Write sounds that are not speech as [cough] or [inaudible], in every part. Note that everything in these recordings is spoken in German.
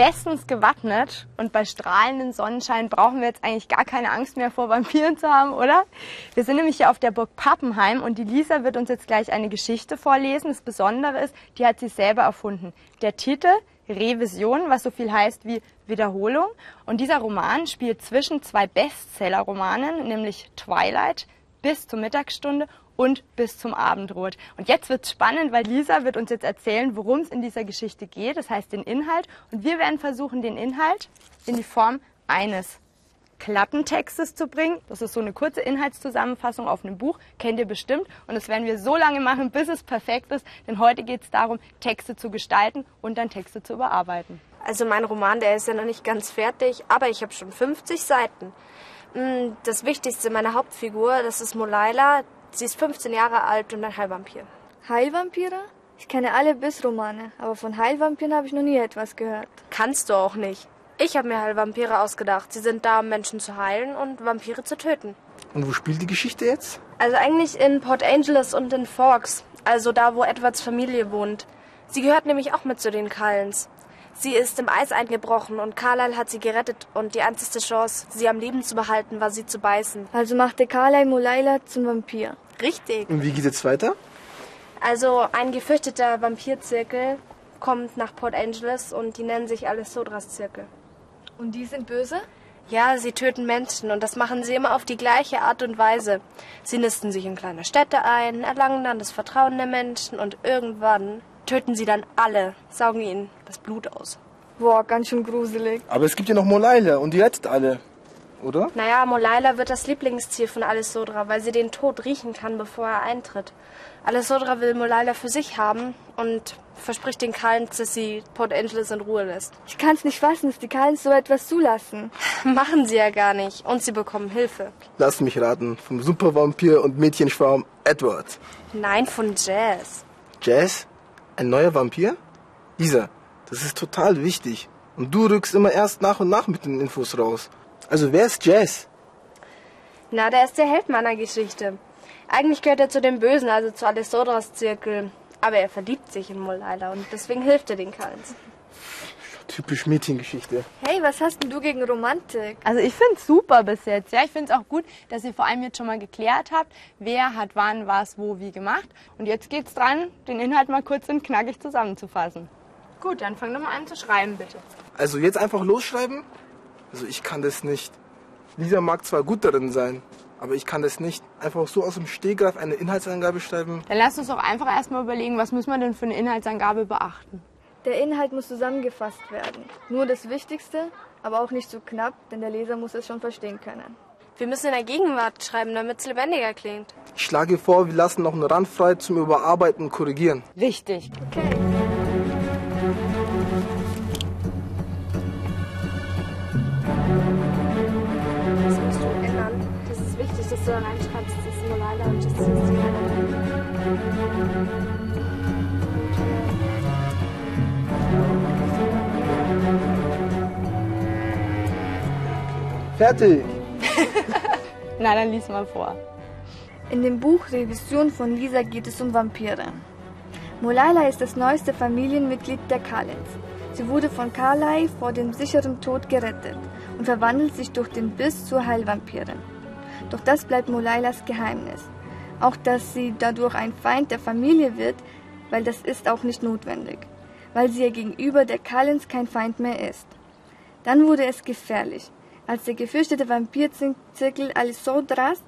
bestens gewappnet und bei strahlendem Sonnenschein brauchen wir jetzt eigentlich gar keine Angst mehr vor Vampiren zu haben, oder? Wir sind nämlich hier auf der Burg Pappenheim und die Lisa wird uns jetzt gleich eine Geschichte vorlesen. Das Besondere ist, die hat sie selber erfunden. Der Titel Revision, was so viel heißt wie Wiederholung. Und dieser Roman spielt zwischen zwei Bestseller-Romanen, nämlich Twilight bis zur Mittagsstunde und bis zum Abendrot. Und jetzt wird's spannend, weil Lisa wird uns jetzt erzählen, worum es in dieser Geschichte geht, das heißt den Inhalt. Und wir werden versuchen, den Inhalt in die Form eines Klappentextes zu bringen. Das ist so eine kurze Inhaltszusammenfassung auf einem Buch, kennt ihr bestimmt. Und das werden wir so lange machen, bis es perfekt ist. Denn heute geht es darum, Texte zu gestalten und dann Texte zu überarbeiten. Also mein Roman, der ist ja noch nicht ganz fertig, aber ich habe schon 50 Seiten. Mm, das Wichtigste meiner Hauptfigur, das ist Molaila. Sie ist 15 Jahre alt und ein Heilvampir. Heilvampire? Ich kenne alle Bissromane, aber von Heilvampiren habe ich noch nie etwas gehört. Kannst du auch nicht. Ich habe mir Heilvampire ausgedacht. Sie sind da, um Menschen zu heilen und Vampire zu töten. Und wo spielt die Geschichte jetzt? Also eigentlich in Port Angeles und in Forks, also da, wo Edwards Familie wohnt. Sie gehört nämlich auch mit zu den Cullens. Sie ist im Eis eingebrochen und Carlyle hat sie gerettet und die einzige Chance, sie am Leben zu behalten, war sie zu beißen. Also machte Carlyle Molaila zum Vampir. Richtig. Und wie geht jetzt weiter? Also ein gefürchteter Vampirzirkel kommt nach Port Angeles und die nennen sich alle Sodras Zirkel. Und die sind böse? Ja, sie töten Menschen und das machen sie immer auf die gleiche Art und Weise. Sie nisten sich in kleine Städte ein, erlangen dann das Vertrauen der Menschen und irgendwann töten sie dann alle, saugen ihnen das Blut aus. Boah, ganz schön gruselig. Aber es gibt ja noch Molaila und die rettet alle, oder? Naja, Molaila wird das Lieblingsziel von Alessodra, weil sie den Tod riechen kann, bevor er eintritt. Alessodra will Molaila für sich haben und verspricht den Kallens, dass sie Port Angeles in Ruhe lässt. Ich kann es nicht fassen, dass die Kallens so etwas zulassen. [laughs] Machen sie ja gar nicht und sie bekommen Hilfe. Lass mich raten, vom Supervampir und Mädchenschwarm Edward. Nein, von Jazz. Jazz? Ein neuer Vampir? Isa, das ist total wichtig. Und du rückst immer erst nach und nach mit den Infos raus. Also wer ist Jazz? Na, der ist der Held meiner Geschichte. Eigentlich gehört er zu den Bösen, also zu Alessodras Zirkel. Aber er verliebt sich in Molaila und deswegen hilft er den Kallens. Typisch Mädchengeschichte. Hey, was hast denn du gegen Romantik? Also ich finde es super bis jetzt. Ja, ich finde es auch gut, dass ihr vor allem jetzt schon mal geklärt habt, wer hat wann, was, wo, wie gemacht. Und jetzt geht's dran, den Inhalt mal kurz und knackig zusammenzufassen. Gut, dann fang doch mal an zu schreiben, bitte. Also jetzt einfach losschreiben? Also ich kann das nicht. Lisa mag zwar gut darin sein, aber ich kann das nicht einfach so aus dem Stehgreif eine Inhaltsangabe schreiben. Dann lasst uns doch einfach erstmal überlegen, was müssen wir denn für eine Inhaltsangabe beachten. Der Inhalt muss zusammengefasst werden. Nur das Wichtigste, aber auch nicht so knapp, denn der Leser muss es schon verstehen können. Wir müssen in der Gegenwart schreiben, damit es lebendiger klingt. Ich schlage vor, wir lassen noch einen Rand frei zum Überarbeiten und Korrigieren. Richtig. Okay. Das musst du ändern. Das ist wichtig, dass du da Fertig! [laughs] Na, dann lies mal vor. In dem Buch Revision von Lisa geht es um Vampire. Molaila ist das neueste Familienmitglied der Kalens. Sie wurde von Carlyle vor dem sicheren Tod gerettet und verwandelt sich durch den Biss zur Heilvampirin. Doch das bleibt Molailas Geheimnis. Auch dass sie dadurch ein Feind der Familie wird, weil das ist auch nicht notwendig, weil sie ja gegenüber der Kalens kein Feind mehr ist. Dann wurde es gefährlich, als der gefürchtete Vampirzirkel Alisodras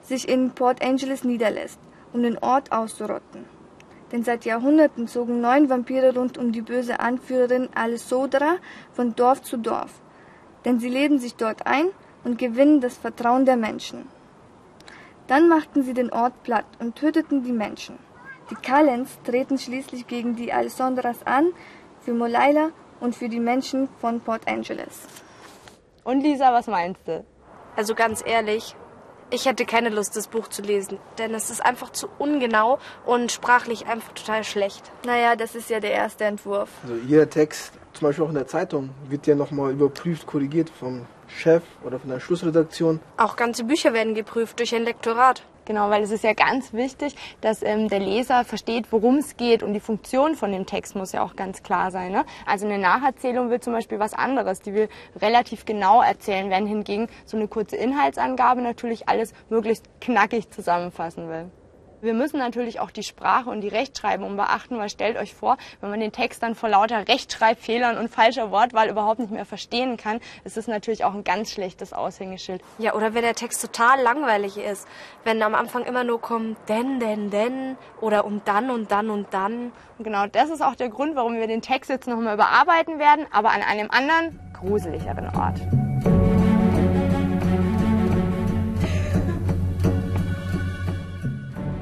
sich in Port Angeles niederlässt, um den Ort auszurotten. Denn seit Jahrhunderten zogen neun Vampire rund um die böse Anführerin Alessodra von Dorf zu Dorf. Denn sie leben sich dort ein und gewinnen das Vertrauen der Menschen. Dann machten sie den Ort platt und töteten die Menschen. Die Kallens treten schließlich gegen die Alessandras an, für Molaila und für die Menschen von Port Angeles. Und Lisa, was meinst du? Also ganz ehrlich, ich hätte keine Lust, das Buch zu lesen, denn es ist einfach zu ungenau und sprachlich einfach total schlecht. Naja, das ist ja der erste Entwurf. Also jeder Text, zum Beispiel auch in der Zeitung, wird ja nochmal überprüft, korrigiert vom Chef oder von der Schlussredaktion. Auch ganze Bücher werden geprüft durch ein Lektorat. Genau, weil es ist ja ganz wichtig, dass ähm, der Leser versteht, worum es geht und die Funktion von dem Text muss ja auch ganz klar sein. Ne? Also eine Nacherzählung will zum Beispiel was anderes, die will relativ genau erzählen, wenn hingegen so eine kurze Inhaltsangabe natürlich alles möglichst knackig zusammenfassen will. Wir müssen natürlich auch die Sprache und die Rechtschreibung beachten, weil stellt euch vor, wenn man den Text dann vor lauter Rechtschreibfehlern und falscher Wortwahl überhaupt nicht mehr verstehen kann, ist es natürlich auch ein ganz schlechtes Aushängeschild. Ja, oder wenn der Text total langweilig ist. Wenn am Anfang immer nur kommt, denn, denn, denn oder und dann und dann und dann. Und genau das ist auch der Grund, warum wir den Text jetzt nochmal überarbeiten werden, aber an einem anderen, gruseligeren Ort.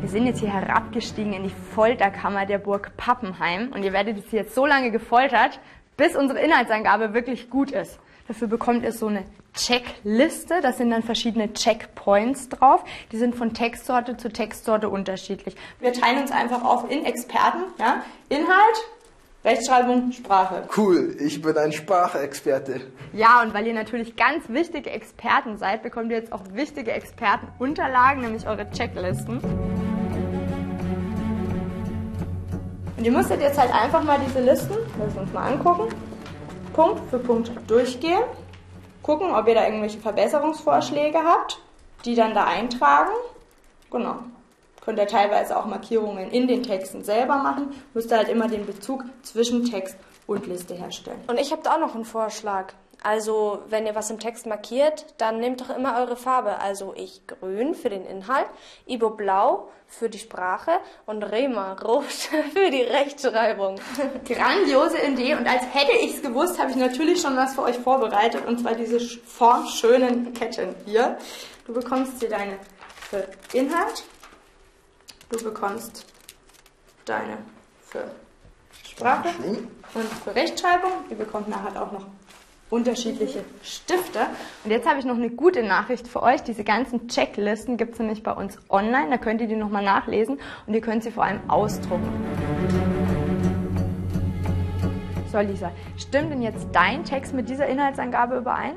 Wir sind jetzt hier herabgestiegen in die Folterkammer der Burg Pappenheim und ihr werdet jetzt so lange gefoltert, bis unsere Inhaltsangabe wirklich gut ist. Dafür bekommt ihr so eine Checkliste, da sind dann verschiedene Checkpoints drauf. Die sind von Textsorte zu Textsorte unterschiedlich. Wir teilen uns einfach auf in Experten, ja? Inhalt, Rechtschreibung, Sprache. Cool, ich bin ein Sprachexperte. Ja, und weil ihr natürlich ganz wichtige Experten seid, bekommt ihr jetzt auch wichtige Expertenunterlagen, nämlich eure Checklisten. Ihr müsstet jetzt halt einfach mal diese Listen, lass uns mal angucken, Punkt für Punkt durchgehen, gucken, ob ihr da irgendwelche Verbesserungsvorschläge habt, die dann da eintragen. Genau. Könnt ihr teilweise auch Markierungen in den Texten selber machen, müsst ihr halt immer den Bezug zwischen Text und Liste herstellen. Und ich habe da auch noch einen Vorschlag. Also, wenn ihr was im Text markiert, dann nehmt doch immer eure Farbe. Also ich grün für den Inhalt, Ibo blau für die Sprache und Rema [laughs] rot für die Rechtschreibung. [laughs] Grandiose Idee und als hätte ich es gewusst, habe ich natürlich schon was für euch vorbereitet und zwar diese formschönen Ketten hier. Du bekommst hier deine für Inhalt, du bekommst deine für Sprache und für Rechtschreibung. Ihr bekommt nachher auch noch unterschiedliche Stifte. Und jetzt habe ich noch eine gute Nachricht für euch. Diese ganzen Checklisten gibt es nämlich bei uns online. Da könnt ihr die nochmal nachlesen und ihr könnt sie vor allem ausdrucken. So, Lisa, stimmt denn jetzt dein Text mit dieser Inhaltsangabe überein?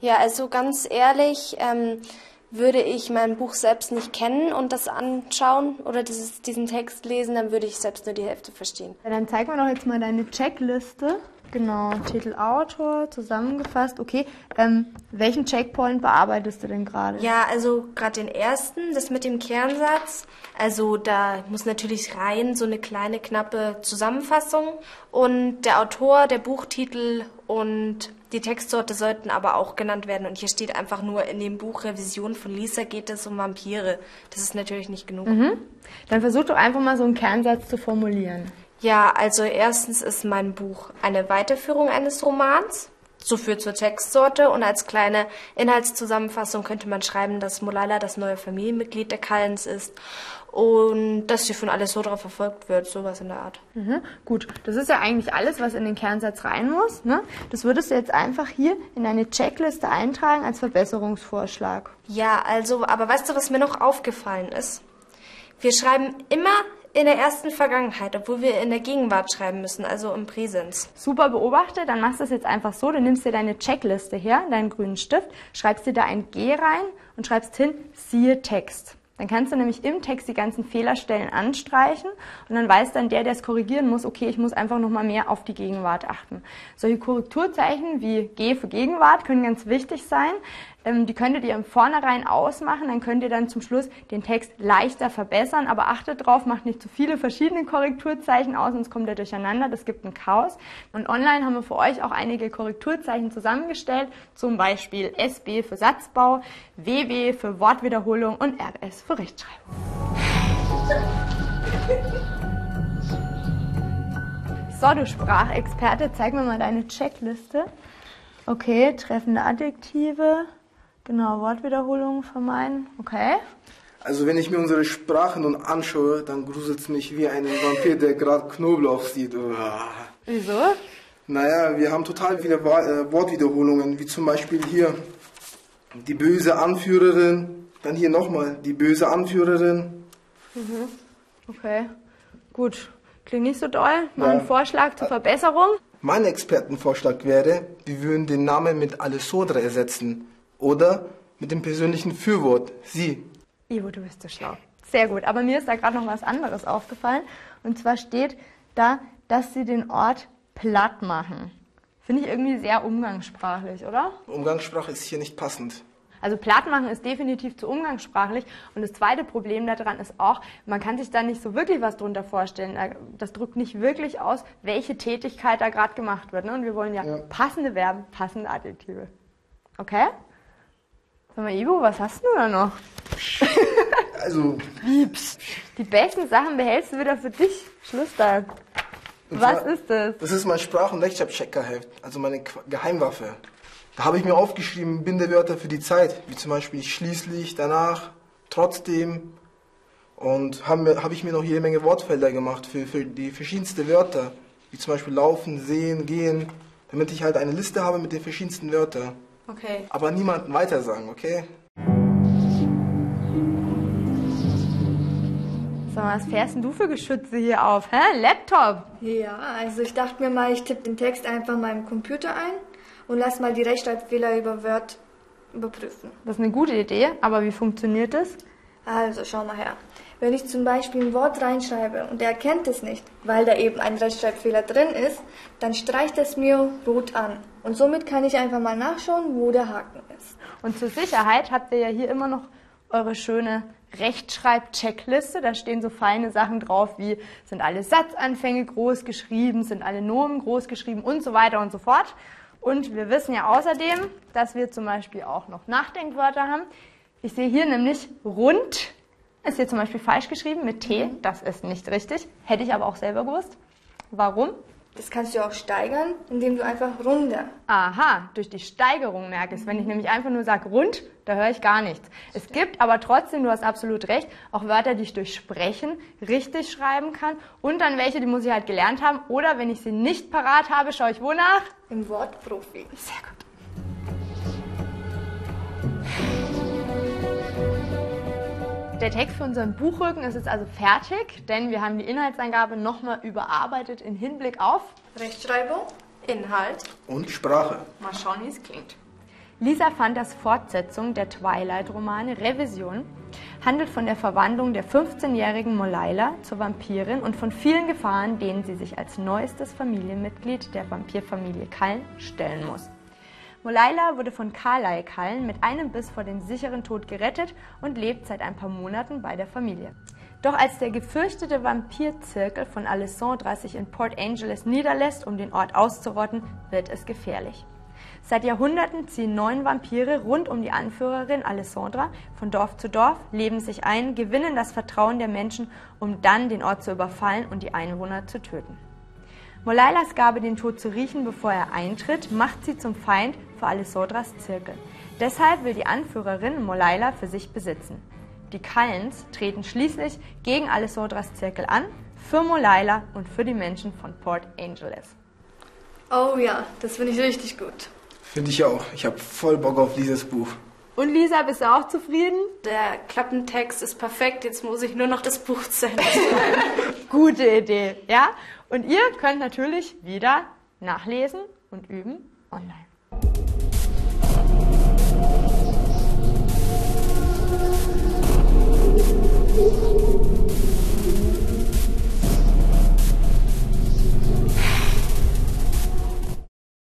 Ja, also ganz ehrlich, ähm, würde ich mein Buch selbst nicht kennen und das anschauen oder dieses, diesen Text lesen, dann würde ich selbst nur die Hälfte verstehen. Ja, dann zeig mir doch jetzt mal deine Checkliste. Genau, Titel Autor, zusammengefasst. Okay, ähm, welchen Checkpoint bearbeitest du denn gerade? Ja, also gerade den ersten, das mit dem Kernsatz. Also da muss natürlich rein so eine kleine, knappe Zusammenfassung. Und der Autor, der Buchtitel und die Textsorte sollten aber auch genannt werden. Und hier steht einfach nur in dem Buch Revision von Lisa geht es um Vampire. Das ist natürlich nicht genug. Mhm. Dann versuch doch einfach mal so einen Kernsatz zu formulieren. Ja, also erstens ist mein Buch eine Weiterführung eines Romans. So viel zur Textsorte und als kleine Inhaltszusammenfassung könnte man schreiben, dass Molala das neue Familienmitglied der Cullens ist und dass sie von Alessandra verfolgt wird, sowas in der Art. Mhm, gut, das ist ja eigentlich alles, was in den Kernsatz rein muss. Ne? Das würdest du jetzt einfach hier in eine Checkliste eintragen als Verbesserungsvorschlag. Ja, also, aber weißt du, was mir noch aufgefallen ist? Wir schreiben immer in der ersten Vergangenheit, obwohl wir in der Gegenwart schreiben müssen, also im Präsens. Super beobachtet, dann machst du es jetzt einfach so, du nimmst dir deine Checkliste her, deinen grünen Stift, schreibst dir da ein G rein und schreibst hin, siehe Text. Dann kannst du nämlich im Text die ganzen Fehlerstellen anstreichen und dann weiß dann der, der es korrigieren muss, okay, ich muss einfach nochmal mehr auf die Gegenwart achten. Solche Korrekturzeichen wie G für Gegenwart können ganz wichtig sein. Ähm, die könntet ihr im Vornherein ausmachen, dann könnt ihr dann zum Schluss den Text leichter verbessern, aber achtet drauf, macht nicht zu viele verschiedene Korrekturzeichen aus, sonst kommt ihr durcheinander, das gibt ein Chaos. Und online haben wir für euch auch einige Korrekturzeichen zusammengestellt, zum Beispiel SB für Satzbau, WW für Wortwiederholung und RS für Rechtschreibung. So, du Sprachexperte, zeig mir mal deine Checkliste. Okay, treffende Adjektive. Genau, Wortwiederholungen vermeiden. Okay. Also wenn ich mir unsere Sprache nun anschaue, dann gruselt es mich wie ein Vampir, der gerade Knoblauch sieht. Uah. Wieso? Naja, wir haben total viele äh, Wortwiederholungen, wie zum Beispiel hier die böse Anführerin, dann hier nochmal die böse Anführerin. Okay. Gut. Klingt nicht so doll. Mal Ja. einen Vorschlag zur Verbesserung. Mein Expertenvorschlag wäre, wir würden den Namen mit Alessandra ersetzen oder mit dem persönlichen Fürwort, sie. Ivo, du bist so schlau. Sehr gut. Aber mir ist da gerade noch was anderes aufgefallen. Und zwar steht da, dass sie den Ort platt machen. Finde ich irgendwie sehr umgangssprachlich, oder? Umgangssprache ist hier nicht passend. Also platt machen ist definitiv zu umgangssprachlich. Und das zweite Problem daran ist auch, man kann sich da nicht so wirklich was drunter vorstellen. Das drückt nicht wirklich aus, welche Tätigkeit da gerade gemacht wird. Ne? Und wir wollen ja, ja, passende Verben, passende Adjektive. Okay? Sag mal, Ivo, was hast du da noch? Also. Liebs. Die besten Sachen behältst du wieder für dich. Schlusstag. Was zwar, ist das? Das ist mein Sprach- und Rechtschreibcheckerheft, also meine Geheimwaffe. Da habe ich mir aufgeschrieben Bindewörter für die Zeit, wie zum Beispiel schließlich, danach, trotzdem. Und habe hab ich mir noch jede Menge Wortfelder gemacht für, für die verschiedensten Wörter, wie zum Beispiel laufen, sehen, gehen, damit ich halt eine Liste habe mit den verschiedensten Wörtern. Okay. Aber niemandem weitersagen, okay? Sag mal, was fährst denn du für Geschütze hier auf? Hä? Laptop? Ja, also ich dachte mir mal, ich tippe den Text einfach mal im Computer ein und lass mal die Rechtschreibfehler über Word überprüfen. Das ist eine gute Idee, aber wie funktioniert das? Also, schau mal her. Wenn ich zum Beispiel ein Wort reinschreibe und er erkennt es nicht, weil da eben ein Rechtschreibfehler drin ist, dann streicht es mir rot an. Und somit kann ich einfach mal nachschauen, wo der Haken ist. Und zur Sicherheit habt ihr ja hier immer noch eure schöne Rechtschreib-Checkliste. Da stehen so feine Sachen drauf wie sind alle Satzanfänge groß geschrieben, sind alle Nomen groß geschrieben und so weiter und so fort. Und wir wissen ja außerdem, dass wir zum Beispiel auch noch Nachdenkwörter haben. Ich sehe hier nämlich rund, ist hier zum Beispiel falsch geschrieben mit T, das ist nicht richtig. Hätte ich aber auch selber gewusst. Warum? Das kannst du auch steigern, indem du einfach runter. Aha, durch die Steigerung merke ich es. Wenn ich nämlich einfach nur sage rund, da höre ich gar nichts. Es gibt aber trotzdem, du hast absolut recht, auch Wörter, die ich durch Sprechen richtig schreiben kann. Und dann welche, die muss ich halt gelernt haben. Oder wenn ich sie nicht parat habe, schaue ich wonach? Im Wortprofi. Sehr gut. Der Text für unseren Buchrücken ist jetzt also fertig, denn wir haben die Inhaltsangabe nochmal überarbeitet in Hinblick auf Rechtschreibung, Inhalt und Sprache. Mal schauen, wie es klingt. Lisa fand das Fortsetzung der Twilight-Romane Revision handelt von der Verwandlung der 15-jährigen Molaila zur Vampirin und von vielen Gefahren, denen sie sich als neuestes Familienmitglied der Vampirfamilie Kallen stellen muss. Molaila wurde von Cullen mit einem Biss vor dem sicheren Tod gerettet und lebt seit ein paar Monaten bei der Familie. Doch als der gefürchtete Vampirzirkel von Alessandra sich in Port Angeles niederlässt, um den Ort auszurotten, wird es gefährlich. Seit Jahrhunderten ziehen neun Vampire rund um die Anführerin Alessandra von Dorf zu Dorf, leben sich ein, gewinnen das Vertrauen der Menschen, um dann den Ort zu überfallen und die Einwohner zu töten. Molailas Gabe, den Tod zu riechen, bevor er eintritt, macht sie zum Feind für Alessandras Zirkel. Deshalb will die Anführerin Molaila für sich besitzen. Die Cullens treten schließlich gegen Alessandras Zirkel an, für Molaila und für die Menschen von Port Angeles. Oh ja, das finde ich richtig gut. Finde ich auch. Ich habe voll Bock auf dieses Buch. Und Lisa, bist du auch zufrieden? Der Klappentext ist perfekt, jetzt muss ich nur noch das Buch zu Ende [laughs] Gute Idee, ja? Und ihr könnt natürlich wieder nachlesen und üben online.